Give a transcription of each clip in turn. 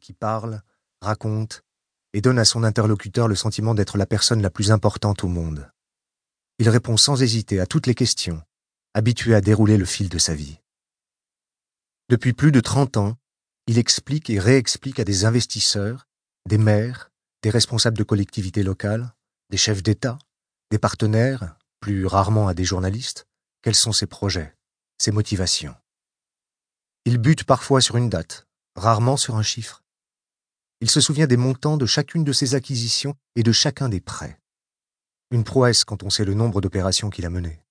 Qui parle, raconte et donne à son interlocuteur le sentiment d'être la personne la plus importante au monde. Il répond sans hésiter à toutes les questions, habitué à dérouler le fil de sa vie. Depuis plus de trente ans, il explique et réexplique à des investisseurs, des maires, des responsables de collectivités locales, des chefs d'État, des partenaires, plus rarement à des journalistes, quels sont ses projets, ses motivations. Il bute parfois sur une date, rarement sur un chiffre. Il se souvient des montants de chacune de ses acquisitions et de chacun des prêts. Une prouesse quand on sait le nombre d'opérations qu'il a menées.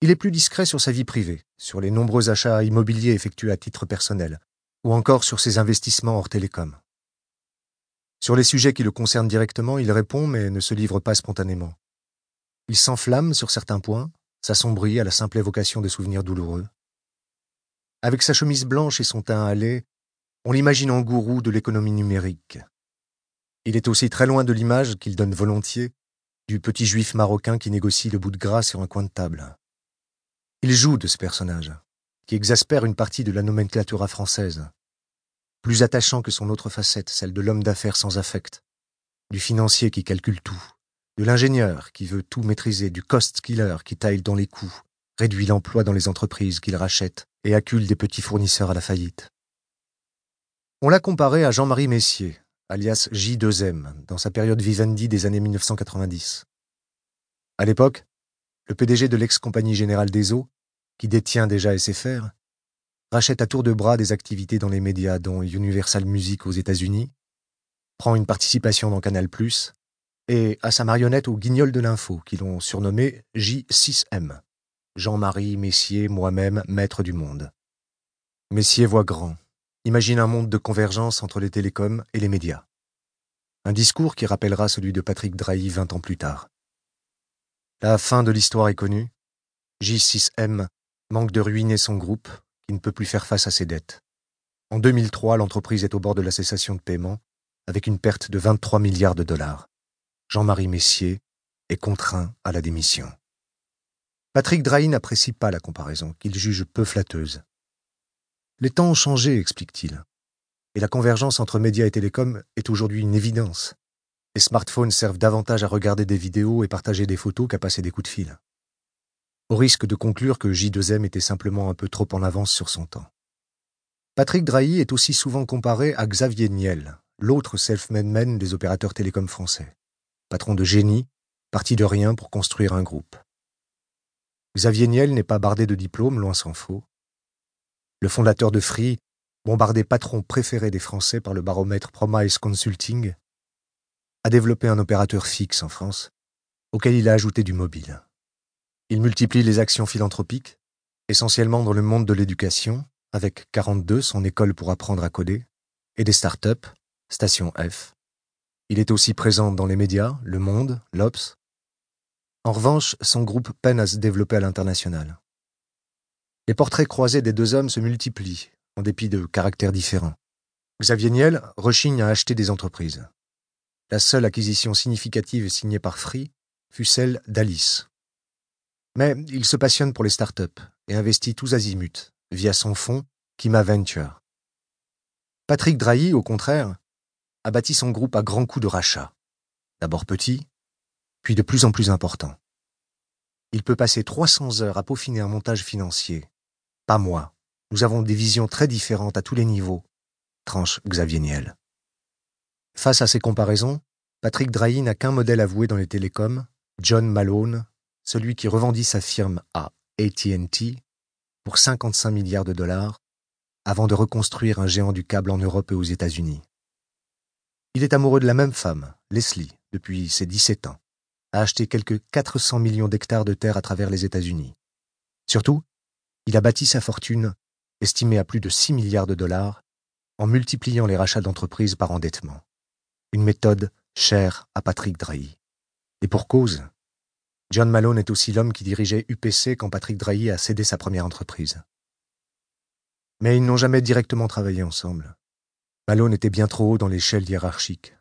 Il est plus discret sur sa vie privée, sur les nombreux achats immobiliers effectués à titre personnel, ou encore sur ses investissements hors télécom. Sur les sujets qui le concernent directement, il répond mais ne se livre pas spontanément. Il s'enflamme sur certains points, s'assombrit à la simple évocation de souvenirs douloureux. Avec sa chemise blanche et son teint hâlé, on l'imagine en gourou de l'économie numérique. Il est aussi très loin de l'image qu'il donne volontiers du petit juif marocain qui négocie le bout de gras sur un coin de table. Il joue de ce personnage, qui exaspère une partie de la nomenclatura française, plus attachant que son autre facette, celle de l'homme d'affaires sans affect, du financier qui calcule tout, de l'ingénieur qui veut tout maîtriser, du cost killer qui taille dans les coûts, réduit l'emploi dans les entreprises qu'il rachète et accule des petits fournisseurs à la faillite. On l'a comparé à Jean-Marie Messier, alias J2M, dans sa période Vivendi des années 1990. À l'époque, le PDG de l'ex-compagnie générale des eaux, qui détient déjà SFR, rachète à tour de bras des activités dans les médias dont Universal Music aux États-Unis, prend une participation dans Canal+, et à sa marionnette au guignol de l'info, qui l'ont surnommé J6M. Jean-Marie, Messier, moi-même, maître du monde. Messier voit grand, imagine un monde de convergence entre les télécoms et les médias. Un discours qui rappellera celui de Patrick Drahi vingt ans plus tard. La fin de l'histoire est connue. J6M manque de ruiner son groupe, qui ne peut plus faire face à ses dettes. En 2003, l'entreprise est au bord de la cessation de paiement, avec une perte de 23 milliards de dollars. Jean-Marie Messier est contraint à la démission. Patrick Drahi n'apprécie pas la comparaison, qu'il juge peu flatteuse. Les temps ont changé, explique-t-il. Et la convergence entre médias et télécoms est aujourd'hui une évidence. Les smartphones servent davantage à regarder des vidéos et partager des photos qu'à passer des coups de fil. Au risque de conclure que J2M était simplement un peu trop en avance sur son temps. Patrick Drahi est aussi souvent comparé à Xavier Niel, l'autre self-made man des opérateurs télécoms français. Patron de génie, parti de rien pour construire un groupe. Xavier Niel n'est pas bardé de diplômes, loin s'en faut. Le fondateur de Free, bombardé patron préféré des Français par le baromètre Promise Consulting, a développé un opérateur fixe en France, auquel il a ajouté du mobile. Il multiplie les actions philanthropiques, essentiellement dans le monde de l'éducation, avec 42, son école pour apprendre à coder, et des start-up, Station F. Il est aussi présent dans les médias, Le Monde, l'Obs, en revanche, son groupe peine à se développer à l'international. Les portraits croisés des deux hommes se multiplient, en dépit de caractères différents. Xavier Niel rechigne à acheter des entreprises. La seule acquisition significative signée par Free fut celle d'Alice. Mais il se passionne pour les startups et investit tous azimuts via son fonds Kima Venture. Patrick Drahi, au contraire, a bâti son groupe à grands coups de rachat. D'abord petit, puis de plus en plus important. Il peut passer 300 heures à peaufiner un montage financier. Pas moi. Nous avons des visions très différentes à tous les niveaux, tranche Xavier Niel. Face à ces comparaisons, Patrick Drahi n'a qu'un modèle avoué dans les télécoms, John Malone, celui qui revendit sa firme à AT&T pour 55 milliards de dollars avant de reconstruire un géant du câble en Europe et aux États-Unis. Il est amoureux de la même femme, Leslie, depuis ses 17 ans a acheté quelques 400 millions d'hectares de terre à travers les États-Unis. Surtout, il a bâti sa fortune, estimée à plus de 6 milliards de dollars, en multipliant les rachats d'entreprises par endettement. Une méthode chère à Patrick Drahi. Et pour cause, John Malone est aussi l'homme qui dirigeait UPC quand Patrick Drahi a cédé sa première entreprise. Mais ils n'ont jamais directement travaillé ensemble. Malone était bien trop haut dans l'échelle hiérarchique.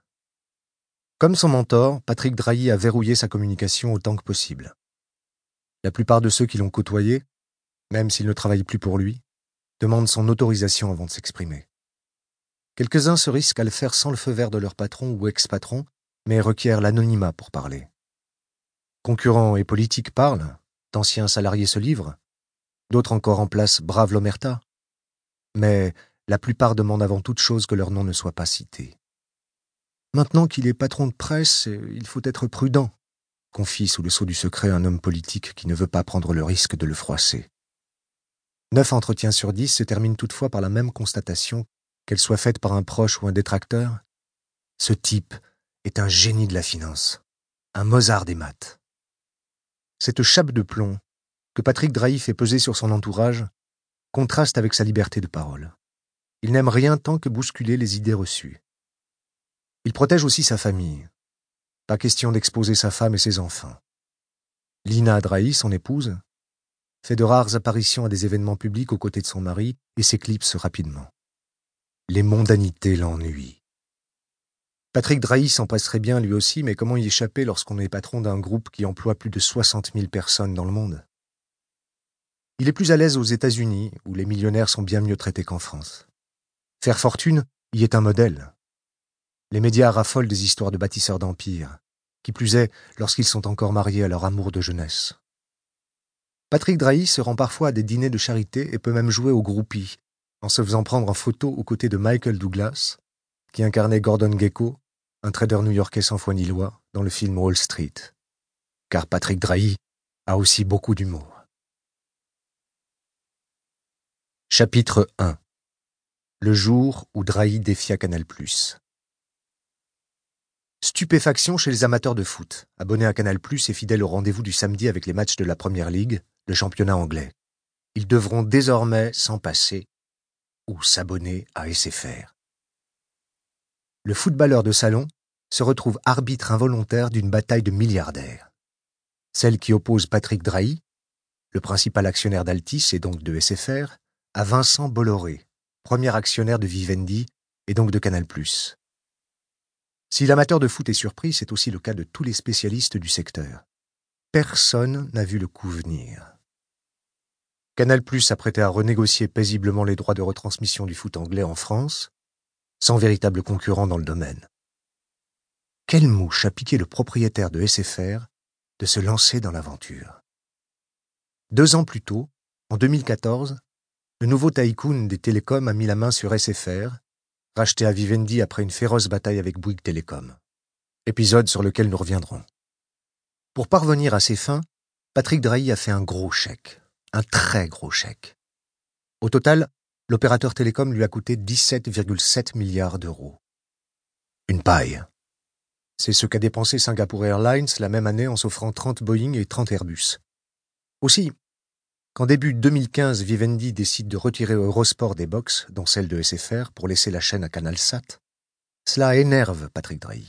Comme son mentor, Patrick Drahi a verrouillé sa communication autant que possible. La plupart de ceux qui l'ont côtoyé, même s'ils ne travaillent plus pour lui, demandent son autorisation avant de s'exprimer. Quelques-uns se risquent à le faire sans le feu vert de leur patron ou ex-patron, mais requièrent l'anonymat pour parler. Concurrents et politiques parlent, d'anciens salariés se livrent, d'autres encore en place bravent l'omerta, mais la plupart demandent avant toute chose que leur nom ne soit pas cité. Maintenant qu'il est patron de presse, il faut être prudent, confie sous le sceau du secret un homme politique qui ne veut pas prendre le risque de le froisser. Neuf entretiens sur dix se terminent toutefois par la même constatation, qu'elle soit faite par un proche ou un détracteur. Ce type est un génie de la finance, un Mozart des maths. Cette chape de plomb que Patrick Drahi fait peser sur son entourage contraste avec sa liberté de parole. Il n'aime rien tant que bousculer les idées reçues. Il protège aussi sa famille. Pas question d'exposer sa femme et ses enfants. Lina Drahi, son épouse, fait de rares apparitions à des événements publics aux côtés de son mari et s'éclipse rapidement. Les mondanités l'ennuient. Patrick Drahi s'en passerait bien lui aussi, mais comment y échapper lorsqu'on est patron d'un groupe qui emploie plus de 60 000 personnes dans le monde? Il est plus à l'aise aux États-Unis, où les millionnaires sont bien mieux traités qu'en France. Faire fortune y est un modèle. Les médias raffolent des histoires de bâtisseurs d'empires, qui plus est lorsqu'ils sont encore mariés à leur amour de jeunesse. Patrick Drahi se rend parfois à des dîners de charité et peut même jouer au groupie, en se faisant prendre en photo aux côtés de Michael Douglas, qui incarnait Gordon Gecko, un trader new-yorkais sans foi ni loi, dans le film Wall Street. Car Patrick Drahi a aussi beaucoup d'humour. Chapitre 1 Le jour où Drahi défia Canal+. Stupéfaction chez les amateurs de foot, abonnés à Canal+, et fidèles au rendez-vous du samedi avec les matchs de la Première Ligue, le championnat anglais. Ils devront désormais s'en passer ou s'abonner à SFR. Le footballeur de salon se retrouve arbitre involontaire d'une bataille de milliardaires. Celle qui oppose Patrick Drahi, le principal actionnaire d'Altis et donc de SFR, à Vincent Bolloré, premier actionnaire de Vivendi et donc de Canal+. Si l'amateur de foot est surpris, c'est aussi le cas de tous les spécialistes du secteur. Personne n'a vu le coup venir. Canal Plus s'apprêtait à renégocier paisiblement les droits de retransmission du foot anglais en France, sans véritable concurrent dans le domaine. Quelle mouche a piqué le propriétaire de SFR de se lancer dans l'aventure? Deux ans plus tôt, en 2014, le nouveau tycoon des télécoms a mis la main sur SFR, racheté à Vivendi après une féroce bataille avec Bouygues Télécom. Épisode sur lequel nous reviendrons. Pour parvenir à ses fins, Patrick Drahi a fait un gros chèque un très gros chèque. Au total, l'opérateur télécom lui a coûté 17,7 milliards d'euros. Une paille. C'est ce qu'a dépensé Singapore Airlines la même année en s'offrant 30 Boeing et 30 Airbus. Aussi, quand début 2015 Vivendi décide de retirer Eurosport des box, dont celle de SFR, pour laisser la chaîne à CanalSat, cela énerve Patrick Drahi.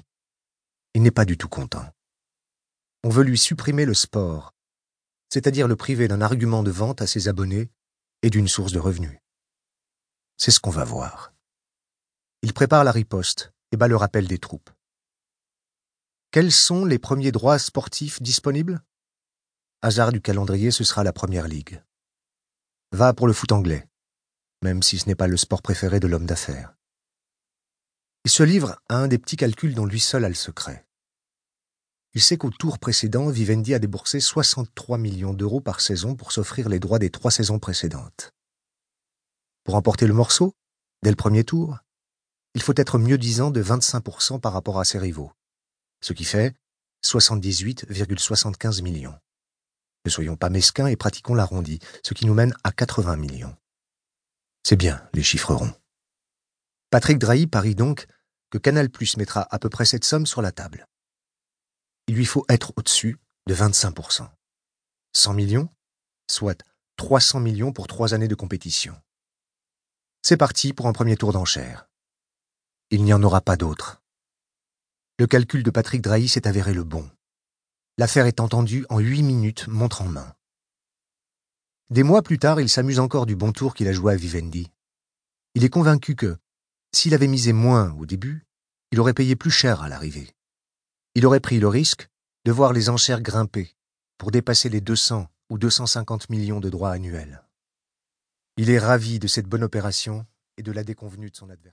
Il n'est pas du tout content. On veut lui supprimer le sport, c'est-à-dire le priver d'un argument de vente à ses abonnés et d'une source de revenus. C'est ce qu'on va voir. Il prépare la riposte et bat le rappel des troupes. Quels sont les premiers droits sportifs disponibles? Hasard du calendrier, ce sera la première ligue. Va pour le foot anglais, même si ce n'est pas le sport préféré de l'homme d'affaires. Il se livre à un des petits calculs dont lui seul a le secret. Il sait qu'au tour précédent, Vivendi a déboursé 63 millions d'euros par saison pour s'offrir les droits des trois saisons précédentes. Pour emporter le morceau, dès le premier tour, il faut être mieux disant de 25% par rapport à ses rivaux, ce qui fait 78,75 millions. Ne soyons pas mesquins et pratiquons l'arrondi, ce qui nous mène à 80 millions. C'est bien, les chiffres ronds. Patrick Drahi parie donc que Canal Plus mettra à peu près cette somme sur la table il lui faut être au-dessus de 25%. 100 millions, soit 300 millions pour trois années de compétition. C'est parti pour un premier tour d'enchère. Il n'y en aura pas d'autre. Le calcul de Patrick Drahi s'est avéré le bon. L'affaire est entendue en huit minutes, montre en main. Des mois plus tard, il s'amuse encore du bon tour qu'il a joué à Vivendi. Il est convaincu que, s'il avait misé moins au début, il aurait payé plus cher à l'arrivée. Il aurait pris le risque de voir les enchères grimper pour dépasser les 200 ou 250 millions de droits annuels. Il est ravi de cette bonne opération et de la déconvenue de son adversaire.